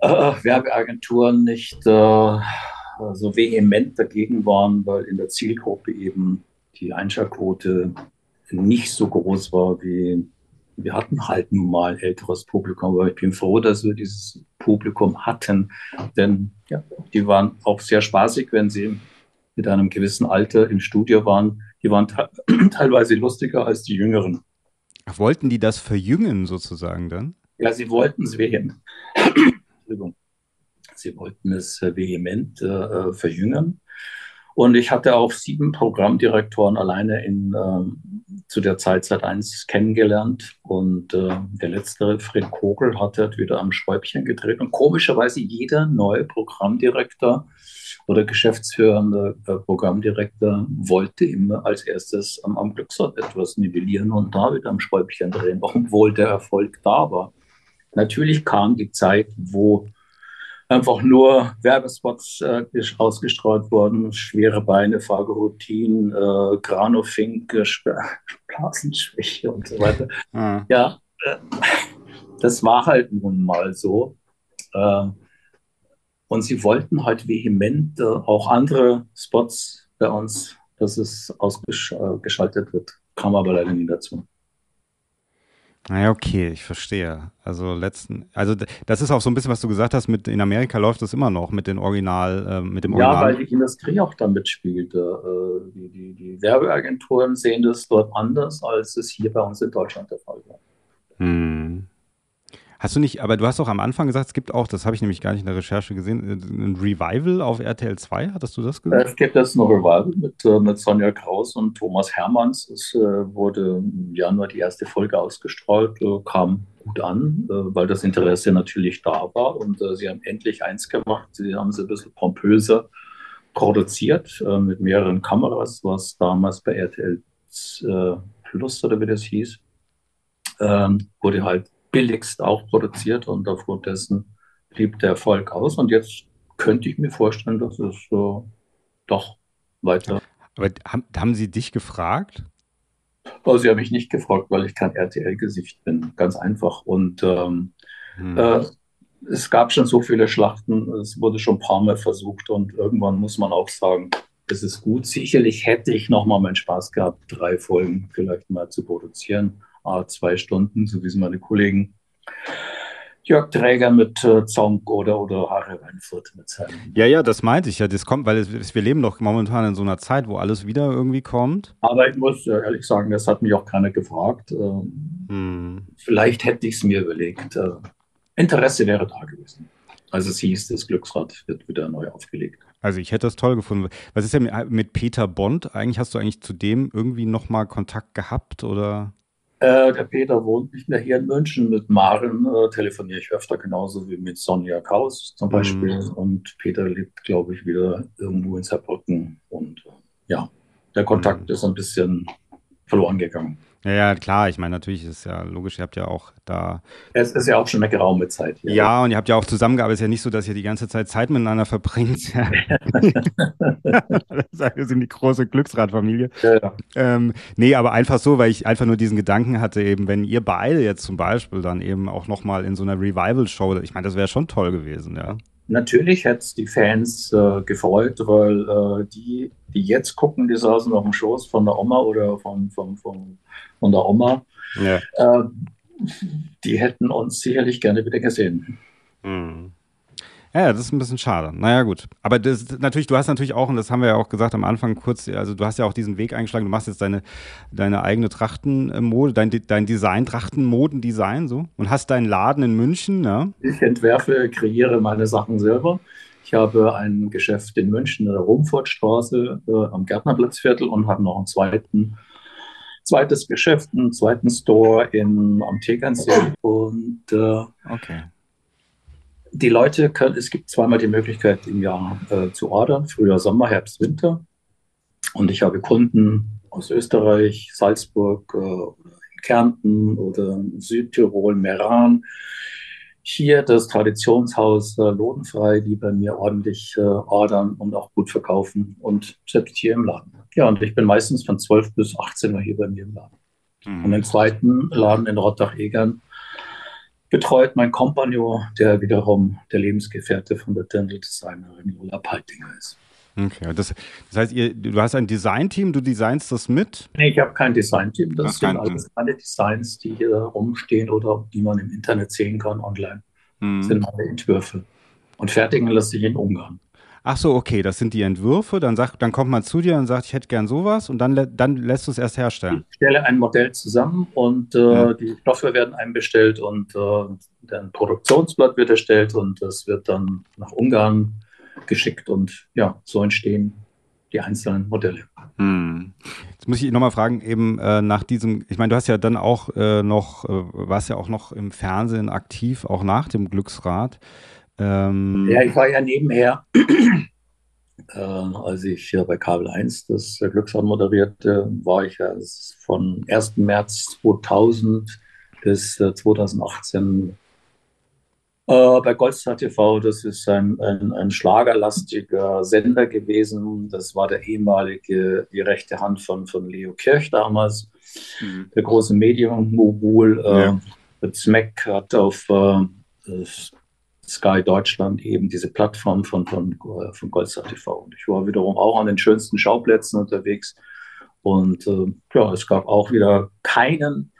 äh, Werbeagenturen nicht äh, so vehement dagegen waren, weil in der Zielgruppe eben die Einschaltquote nicht so groß war wie wir hatten halt nun mal älteres Publikum, aber ich bin froh, dass wir dieses Publikum hatten, denn ja, die waren auch sehr spaßig, wenn sie mit einem gewissen Alter im Studio waren. Die waren teilweise lustiger als die Jüngeren. Wollten die das verjüngen sozusagen dann? Ja, sie wollten es vehement. sie wollten es äh, vehement äh, verjüngen. Und ich hatte auch sieben Programmdirektoren alleine in, äh, zu der Zeit seit eins kennengelernt. Und äh, der letztere, Fred Kogel, hat halt wieder am Schräubchen gedreht. Und komischerweise jeder neue Programmdirektor oder geschäftsführende äh, Programmdirektor wollte immer als erstes am, am Glücksrad etwas nivellieren und da wieder am Schräubchen drehen, obwohl der Erfolg da war. Natürlich kam die Zeit, wo einfach nur Werbespots äh, ausgestrahlt worden, schwere Beine, Fagerutin, äh, Granofink, äh, Blasenschwäche und so weiter. Mhm. Ja, äh, das war halt nun mal so. Äh, und sie wollten halt vehement äh, auch andere Spots bei uns, dass es ausgeschaltet wird. Kam aber leider nie dazu. Naja, okay, ich verstehe. Also letzten, also das ist auch so ein bisschen, was du gesagt hast, mit in Amerika läuft das immer noch mit den Original, äh, mit dem Original. Ja, weil die Industrie auch da mitspielte. Äh, die, die, die Werbeagenturen sehen das dort anders, als es hier bei uns in Deutschland der Fall war. Hm. Hast du nicht, aber du hast doch am Anfang gesagt, es gibt auch, das habe ich nämlich gar nicht in der Recherche gesehen, äh, ein Revival auf RTL 2, hattest du das gesagt? Es gibt jetzt ein Revival mit, äh, mit Sonja Kraus und Thomas Hermanns. Es äh, wurde im Januar die erste Folge ausgestrahlt, kam gut an, weil das Interesse natürlich da war und sie haben endlich eins gemacht. Sie haben es ein bisschen pompöser produziert mit mehreren Kameras, was damals bei RTL Plus oder wie das hieß, ähm, wurde halt billigst auch produziert und aufgrund dessen blieb der Erfolg aus. Und jetzt könnte ich mir vorstellen, dass es äh, doch weiter. Aber haben, haben Sie dich gefragt? Oh, Sie haben mich nicht gefragt, weil ich kein RTL-Gesicht bin. Ganz einfach. Und ähm, hm. äh, es gab schon so viele Schlachten, es wurde schon ein paar Mal versucht und irgendwann muss man auch sagen, es ist gut. Sicherlich hätte ich nochmal meinen Spaß gehabt, drei Folgen vielleicht mal zu produzieren zwei Stunden, so wie es meine Kollegen Jörg Träger mit äh, Zonk oder, oder Harry Weinfurt mit seinem. Ja, ja, das meinte ich ja. Das kommt, weil es, wir leben doch momentan in so einer Zeit, wo alles wieder irgendwie kommt. Aber ich muss ehrlich sagen, das hat mich auch keiner gefragt. Ähm, hm. Vielleicht hätte ich es mir überlegt. Äh, Interesse wäre da gewesen. Also es hieß, das Glücksrad wird wieder neu aufgelegt. Also ich hätte das toll gefunden. Was ist denn mit Peter Bond? Eigentlich hast du eigentlich zu dem irgendwie nochmal Kontakt gehabt oder? Äh, der Peter wohnt nicht mehr hier in München. Mit Maren äh, telefoniere ich öfter, genauso wie mit Sonja Kaus zum Beispiel. Mhm. Und Peter lebt, glaube ich, wieder irgendwo in Saarbrücken. Und äh, ja, der Kontakt mhm. ist ein bisschen verloren gegangen. Ja, ja, klar. Ich meine, natürlich ist es ja logisch, ihr habt ja auch da. Es ist ja auch schon eine geraume Zeit hier. Ja, und ihr habt ja auch zusammengearbeitet. Es ist ja nicht so, dass ihr die ganze Zeit Zeit miteinander verbringt. wir sind die große Glücksradfamilie. Ja. Ähm, nee, aber einfach so, weil ich einfach nur diesen Gedanken hatte, eben, wenn ihr beide jetzt zum Beispiel dann eben auch nochmal in so einer Revival-Show, ich meine, das wäre schon toll gewesen, ja. Natürlich hätte es die Fans äh, gefreut, weil äh, die, die jetzt gucken, die saßen auf dem Schoß von der Oma oder von, von, von, von der Oma. Ja. Äh, die hätten uns sicherlich gerne wieder gesehen. Mhm. Ja, das ist ein bisschen schade. Naja, gut. Aber das natürlich, du hast natürlich auch, und das haben wir ja auch gesagt am Anfang kurz, also du hast ja auch diesen Weg eingeschlagen, du machst jetzt deine, deine eigene Trachtenmode, dein, dein Design, Trachtenmodendesign so und hast deinen Laden in München, ja? Ich entwerfe, kreiere meine Sachen selber. Ich habe ein Geschäft in München in der Rumfortstraße äh, am Gärtnerplatzviertel und habe noch einen zweiten zweites Geschäft, einen zweiten Store in, am Tegernsee und äh, okay die Leute können, es gibt zweimal die Möglichkeit im Jahr äh, zu ordern, früher Sommer, Herbst, Winter. Und ich habe Kunden aus Österreich, Salzburg äh, Kärnten oder Südtirol, Meran. Hier das Traditionshaus äh, Lodenfrei, die bei mir ordentlich äh, ordern und auch gut verkaufen und selbst hier im Laden. Ja, und ich bin meistens von 12 bis 18 Uhr hier bei mir im Laden. Mhm. Und im zweiten Laden in Rottach-Egern betreut mein Kompagnon, der wiederum der Lebensgefährte von der Dental Designerin Lola Peitinger ist. Okay, das, das heißt, ihr, du hast ein Designteam, du designst das mit? Nee, ich habe kein Designteam. Das Ach, sind alles meine Designs, die hier rumstehen oder die man im Internet sehen kann online. Hm. Das sind meine Entwürfe. Und fertigen lasse ich in Ungarn. Ach so, okay, das sind die Entwürfe. Dann, sagt, dann kommt man zu dir und sagt, ich hätte gern sowas und dann, dann lässt du es erst herstellen. Ich stelle ein Modell zusammen und äh, ja. die Stoffe werden einbestellt und äh, ein Produktionsblatt wird erstellt und das wird dann nach Ungarn geschickt und ja, so entstehen die einzelnen Modelle. Hm. Jetzt muss ich nochmal fragen, eben äh, nach diesem, ich meine, du hast ja dann auch äh, noch, äh, warst ja auch noch im Fernsehen aktiv, auch nach dem Glücksrad. Ähm, ja, ich war ja nebenher, äh, als ich hier bei Kabel 1 das Glücksrad moderierte, war ich ja von 1. März 2000 bis 2018 äh, äh, bei Goldstar TV. Das ist ein, ein, ein, schlagerlastiger Sender gewesen. Das war der ehemalige, die rechte Hand von, von Leo Kirch damals, mhm. der große Medium-Mogul. Äh, ja. Smack hat auf äh, Sky Deutschland eben diese Plattform von, von, äh, von Goldstar TV. Und ich war wiederum auch an den schönsten Schauplätzen unterwegs. Und äh, ja, es gab auch wieder keinen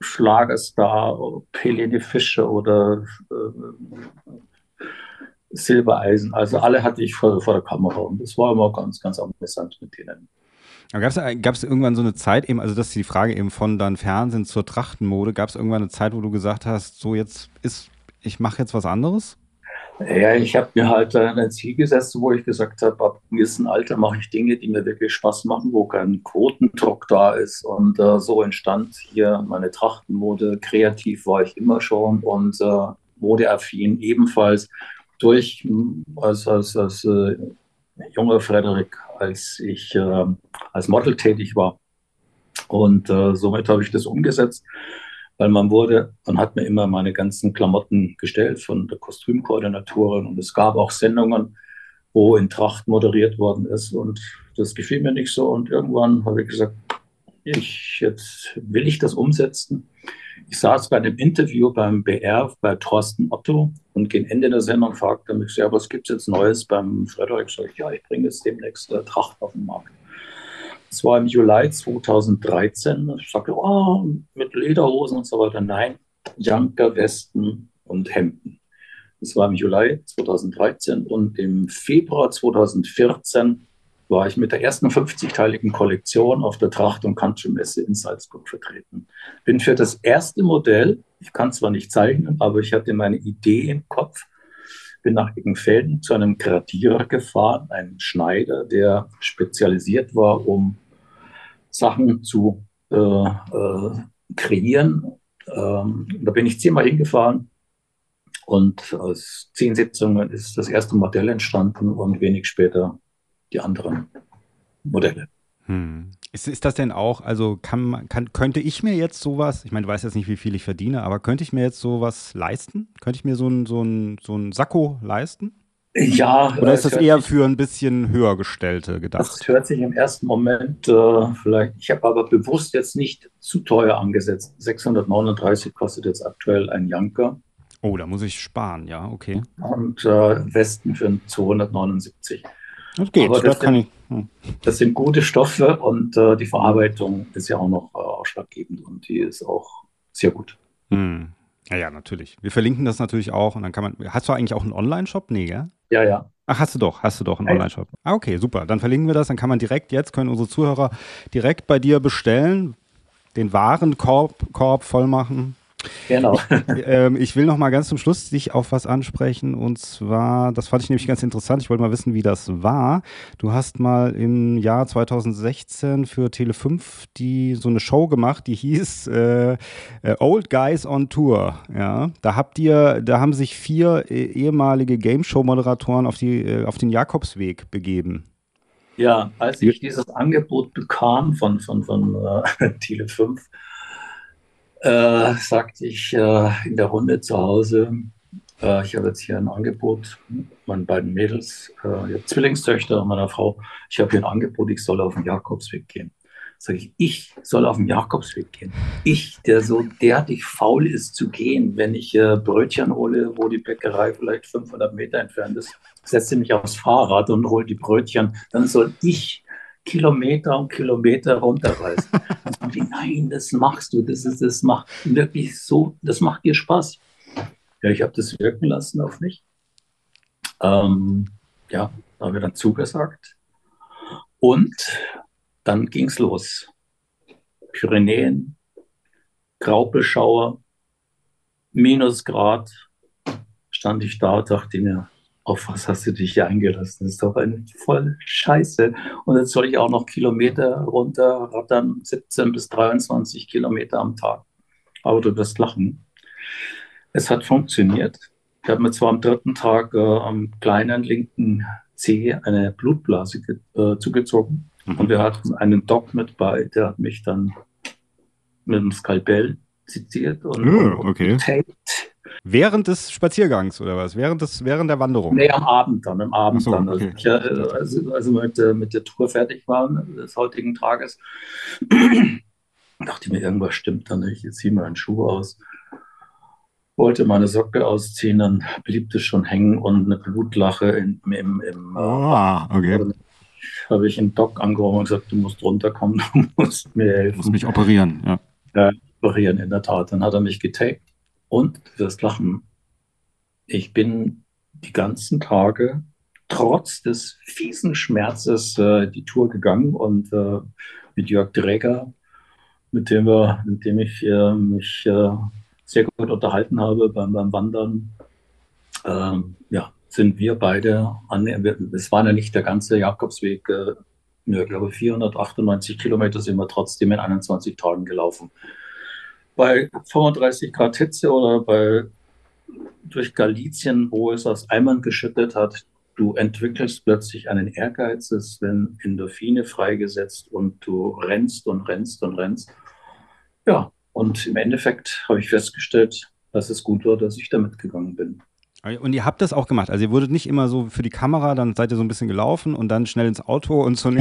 Schlagerstar, Helene Fischer oder äh, Silbereisen. Also alle hatte ich vor, vor der Kamera. Und das war immer ganz, ganz amüsant mit denen. Gab es irgendwann so eine Zeit eben, also das ist die Frage eben von dann Fernsehen zur Trachtenmode, gab es irgendwann eine Zeit, wo du gesagt hast, so jetzt ist ich mache jetzt was anderes? Ja, ich habe mir halt ein Ziel gesetzt, wo ich gesagt habe, ab einem gewissen Alter mache ich Dinge, die mir wirklich Spaß machen, wo kein Quotendruck da ist. Und äh, so entstand hier meine Trachtenmode. Kreativ war ich immer schon und äh, modeaffin ebenfalls durch hm, als, als, als äh, junger Frederik, als ich äh, als Model tätig war. Und äh, somit habe ich das umgesetzt weil man wurde, man hat mir immer meine ganzen Klamotten gestellt von der Kostümkoordinatorin und es gab auch Sendungen, wo in Tracht moderiert worden ist und das gefiel mir nicht so und irgendwann habe ich gesagt, ich jetzt will ich das umsetzen. Ich saß bei einem Interview beim BR bei Thorsten Otto und gegen Ende der Sendung fragte mich, ja, was gibt es jetzt Neues beim Frederik? Sag ich, ja, ich bringe jetzt demnächst äh, Tracht auf den Markt. Es war im Juli 2013. Ich sagte, oh, mit Lederhosen und so weiter. Nein, Janker, Westen und Hemden. Das war im Juli 2013 und im Februar 2014 war ich mit der ersten 50-teiligen Kollektion auf der Tracht- und Country-Messe in Salzburg vertreten. Bin für das erste Modell, ich kann zwar nicht zeichnen, aber ich hatte meine Idee im Kopf, bin nach Eggenfelden zu einem Gradierer gefahren, einem Schneider, der spezialisiert war, um Sachen zu äh, äh, kreieren. Ähm, da bin ich zehnmal hingefahren und aus zehn Sitzungen ist das erste Modell entstanden und wenig später die anderen Modelle. Hm. Ist, ist das denn auch, also kann, kann, könnte ich mir jetzt sowas, ich meine, du weißt jetzt nicht, wie viel ich verdiene, aber könnte ich mir jetzt sowas leisten? Könnte ich mir so ein, so ein, so ein Sakko leisten? Ja. Oder ist das eher für ein bisschen höher gestellte gedacht? Das hört sich im ersten Moment äh, vielleicht, ich habe aber bewusst jetzt nicht zu teuer angesetzt. 639 kostet jetzt aktuell ein Janker. Oh, da muss ich sparen, ja, okay. Und äh, Westen für 279. Das geht, das, das, kann sind, ich. Hm. Das sind gute Stoffe und äh, die Verarbeitung ist ja auch noch äh, ausschlaggebend und die ist auch sehr gut. Hm. Ja, ja, natürlich. Wir verlinken das natürlich auch und dann kann man. Hast du eigentlich auch einen Online-Shop? Nee, gell? Ja, ja. Ach, hast du doch, hast du doch einen Online-Shop. Ah, okay, super. Dann verlinken wir das. Dann kann man direkt jetzt, können unsere Zuhörer direkt bei dir bestellen, den Warenkorb Korb voll machen Genau. Ich, ähm, ich will noch mal ganz zum Schluss dich auf was ansprechen und zwar, das fand ich nämlich ganz interessant. Ich wollte mal wissen, wie das war. Du hast mal im Jahr 2016 für Tele5 die so eine Show gemacht, die hieß äh, äh, Old Guys on Tour. Ja, da habt ihr, da haben sich vier äh, ehemalige Game Show Moderatoren auf die äh, auf den Jakobsweg begeben. Ja, als ich dieses Angebot bekam von von von äh, Tele5 äh, sagte ich äh, in der Runde zu Hause, äh, ich habe jetzt hier ein Angebot, meinen beiden Mädels, äh, ich Zwillingstöchter und meiner Frau, ich habe hier ein Angebot, ich soll auf den Jakobsweg gehen. Sage ich, ich soll auf den Jakobsweg gehen. Ich, der so derartig faul ist zu gehen, wenn ich äh, Brötchen hole, wo die Bäckerei vielleicht 500 Meter entfernt ist, setze mich aufs Fahrrad und hole die Brötchen. Dann soll ich Kilometer und Kilometer runterreißen. Dann sagen nein, das machst du, das, ist, das macht wirklich so, das macht dir Spaß. Ja, ich habe das wirken lassen auf mich. Ähm, ja, da haben wir dann zugesagt. Und dann ging es los. Pyrenäen, Graupelschauer, Minusgrad, stand ich da und dachte mir, auf was hast du dich hier eingelassen? Das ist doch eine voll Scheiße. Und jetzt soll ich auch noch Kilometer runterrattern, 17 bis 23 Kilometer am Tag. Aber du wirst lachen. Es hat funktioniert. Ich habe mir zwar am dritten Tag äh, am kleinen linken Zeh eine Blutblase äh, zugezogen. Mhm. Und wir hatten einen Doc mit bei, der hat mich dann mit dem Skalpell zitiert und, oh, okay. und taped. Während des Spaziergangs oder was? Während, des, während der Wanderung? Nee, am Abend dann, am Abend so, dann. Also, okay. äh, also, also mit, mit, der Tour fertig waren des heutigen Tages, dachte ich mir, irgendwas stimmt da nicht. Jetzt ziehe mal einen Schuh aus wollte meine Socke ausziehen, dann blieb es schon hängen und eine Blutlache in, im, im oh, okay. habe ich einen Doc angerufen und gesagt, du musst runterkommen, du musst mir helfen. Du musst mich operieren, ja. Ja, operieren, in der Tat. Dann hat er mich getaped und du wirst lachen. Ich bin die ganzen Tage trotz des fiesen Schmerzes äh, die Tour gegangen und äh, mit Jörg Dräger, mit dem, wir, mit dem ich äh, mich äh, sehr gut unterhalten habe beim, beim Wandern, ähm, ja, sind wir beide an, es war ja nicht der ganze Jakobsweg, äh, ich glaube 498 Kilometer sind wir trotzdem in 21 Tagen gelaufen. Bei 35 Grad Hitze oder bei durch Galizien, wo es aus Eimern geschüttet hat, du entwickelst plötzlich einen Ehrgeiz, es werden Endorphine freigesetzt und du rennst und rennst und rennst. Ja, und im Endeffekt habe ich festgestellt, dass es gut war, dass ich da mitgegangen bin. Und ihr habt das auch gemacht. Also ihr wurdet nicht immer so für die Kamera, dann seid ihr so ein bisschen gelaufen und dann schnell ins Auto und so.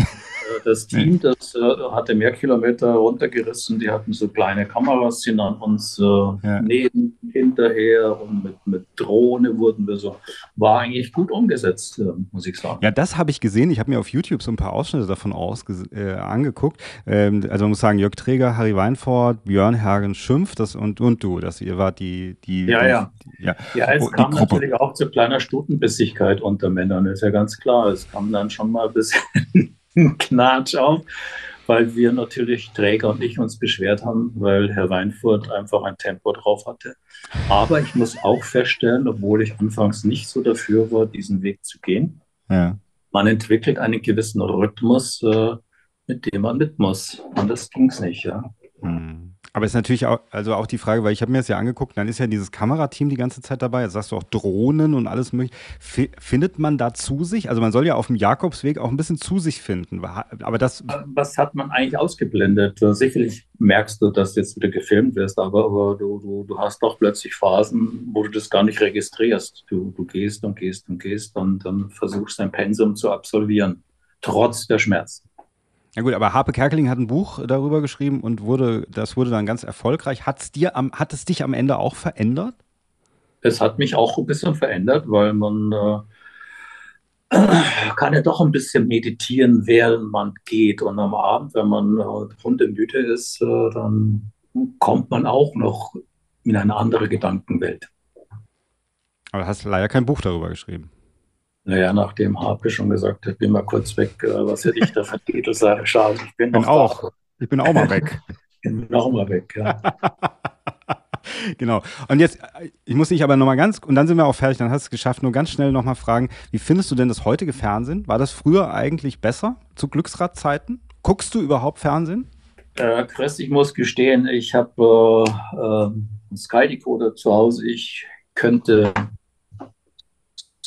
Das Team, das äh, hatte mehr Kilometer runtergerissen. Die hatten so kleine Kameras, sind an uns äh, ja. neben, hinterher und mit, mit Drohne wurden wir so. War eigentlich gut umgesetzt, äh, muss ich sagen. Ja, das habe ich gesehen. Ich habe mir auf YouTube so ein paar Ausschnitte davon aus, äh, angeguckt. Ähm, also man muss sagen, Jörg Träger, Harry Weinfort, Björn Hagen Schimpf das und, und du, dass ihr wart die, die, ja, die, ja. ja. ja, es oh, kam natürlich auch zu kleiner Stutenbissigkeit unter Männern, ist ja ganz klar. Es kam dann schon mal ein bisschen Knatsch auf, weil wir natürlich Träger und ich uns beschwert haben, weil Herr Weinfurt einfach ein Tempo drauf hatte. Aber ich muss auch feststellen, obwohl ich anfangs nicht so dafür war, diesen Weg zu gehen, ja. man entwickelt einen gewissen Rhythmus, äh, mit dem man mit muss. Und das ging es nicht, ja. Mhm. Aber es ist natürlich auch, also auch die Frage, weil ich habe mir das ja angeguckt, dann ist ja dieses Kamerateam die ganze Zeit dabei. Jetzt sagst du auch Drohnen und alles mögliche. Findet man da zu sich? Also man soll ja auf dem Jakobsweg auch ein bisschen zu sich finden. Aber das. Was hat man eigentlich ausgeblendet? Sicherlich merkst du, dass jetzt wieder gefilmt wirst, aber, aber du, du, du hast doch plötzlich Phasen, wo du das gar nicht registrierst. Du, du gehst und gehst und gehst und dann versuchst dein Pensum zu absolvieren, trotz der Schmerzen. Ja gut, aber Harpe Kerkeling hat ein Buch darüber geschrieben und wurde, das wurde dann ganz erfolgreich. Hat's dir am, hat es dich am Ende auch verändert? Es hat mich auch ein bisschen verändert, weil man äh, kann ja doch ein bisschen meditieren, während man geht. Und am Abend, wenn man äh, hundemüde ist, äh, dann kommt man auch noch in eine andere Gedankenwelt. Aber du hast leider kein Buch darüber geschrieben. Naja, nachdem Harpe schon gesagt hat, bin mal kurz weg, äh, was hätte ich da für Titel sagen? Schade, ich bin, bin auch. Da. Ich bin auch mal weg. ich bin auch mal weg, ja. genau. Und jetzt, ich muss dich aber nochmal ganz, und dann sind wir auch fertig, dann hast du es geschafft, nur ganz schnell nochmal fragen, wie findest du denn das heutige Fernsehen? War das früher eigentlich besser zu Glücksradzeiten? Guckst du überhaupt Fernsehen? Äh, Chris, ich muss gestehen, ich habe äh, äh, einen Sky Decoder zu Hause. Ich könnte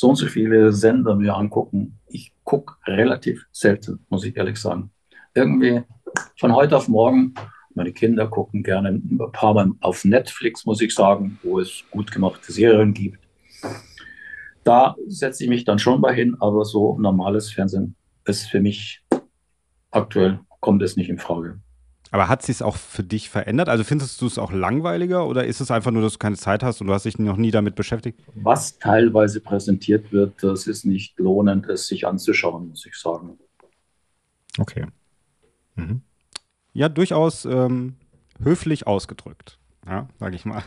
so und so viele Sender mir angucken. Ich gucke relativ selten, muss ich ehrlich sagen. Irgendwie von heute auf morgen, meine Kinder gucken gerne ein paar Mal auf Netflix, muss ich sagen, wo es gut gemachte Serien gibt. Da setze ich mich dann schon mal hin, aber so normales Fernsehen ist für mich aktuell kommt es nicht in Frage. Aber hat sich es auch für dich verändert? Also findest du es auch langweiliger oder ist es einfach nur, dass du keine Zeit hast und du hast dich noch nie damit beschäftigt? Was teilweise präsentiert wird, das ist nicht lohnend, es sich anzuschauen, muss ich sagen. Okay. Mhm. Ja, durchaus ähm, höflich ausgedrückt, ja, sage ich mal.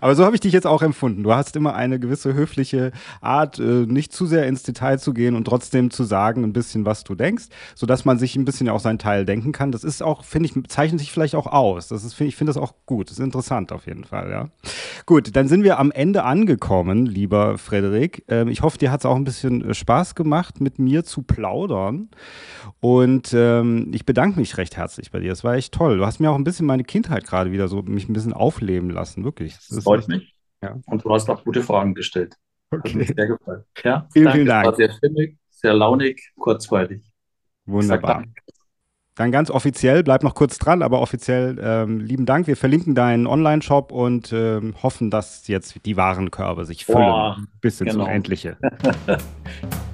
Aber so habe ich dich jetzt auch empfunden. Du hast immer eine gewisse höfliche Art, äh, nicht zu sehr ins Detail zu gehen und trotzdem zu sagen ein bisschen, was du denkst, sodass man sich ein bisschen auch seinen Teil denken kann. Das ist auch, finde ich, zeichnet sich vielleicht auch aus. Das ist, ich finde das auch gut. Das ist interessant auf jeden Fall, ja. Gut, dann sind wir am Ende angekommen, lieber Frederik. Ähm, ich hoffe, dir hat es auch ein bisschen äh, Spaß gemacht, mit mir zu plaudern. Und ähm, ich bedanke mich recht herzlich bei dir. Es war echt toll. Du hast mir auch ein bisschen meine Kindheit gerade wieder so, mich ein bisschen aufleben lassen, wirklich. Das, freut mich. Ja. Und du hast auch gute Fragen gestellt. Okay. Hat sehr gefallen. Ja, vielen, danke. vielen Dank. Es war sehr stimmig, sehr launig, kurzweilig. Wunderbar. Dann ganz offiziell, bleib noch kurz dran, aber offiziell ähm, lieben Dank. Wir verlinken deinen Online-Shop und ähm, hoffen, dass jetzt die Warenkörbe sich füllen. Boah, bis ins genau. Unendliche.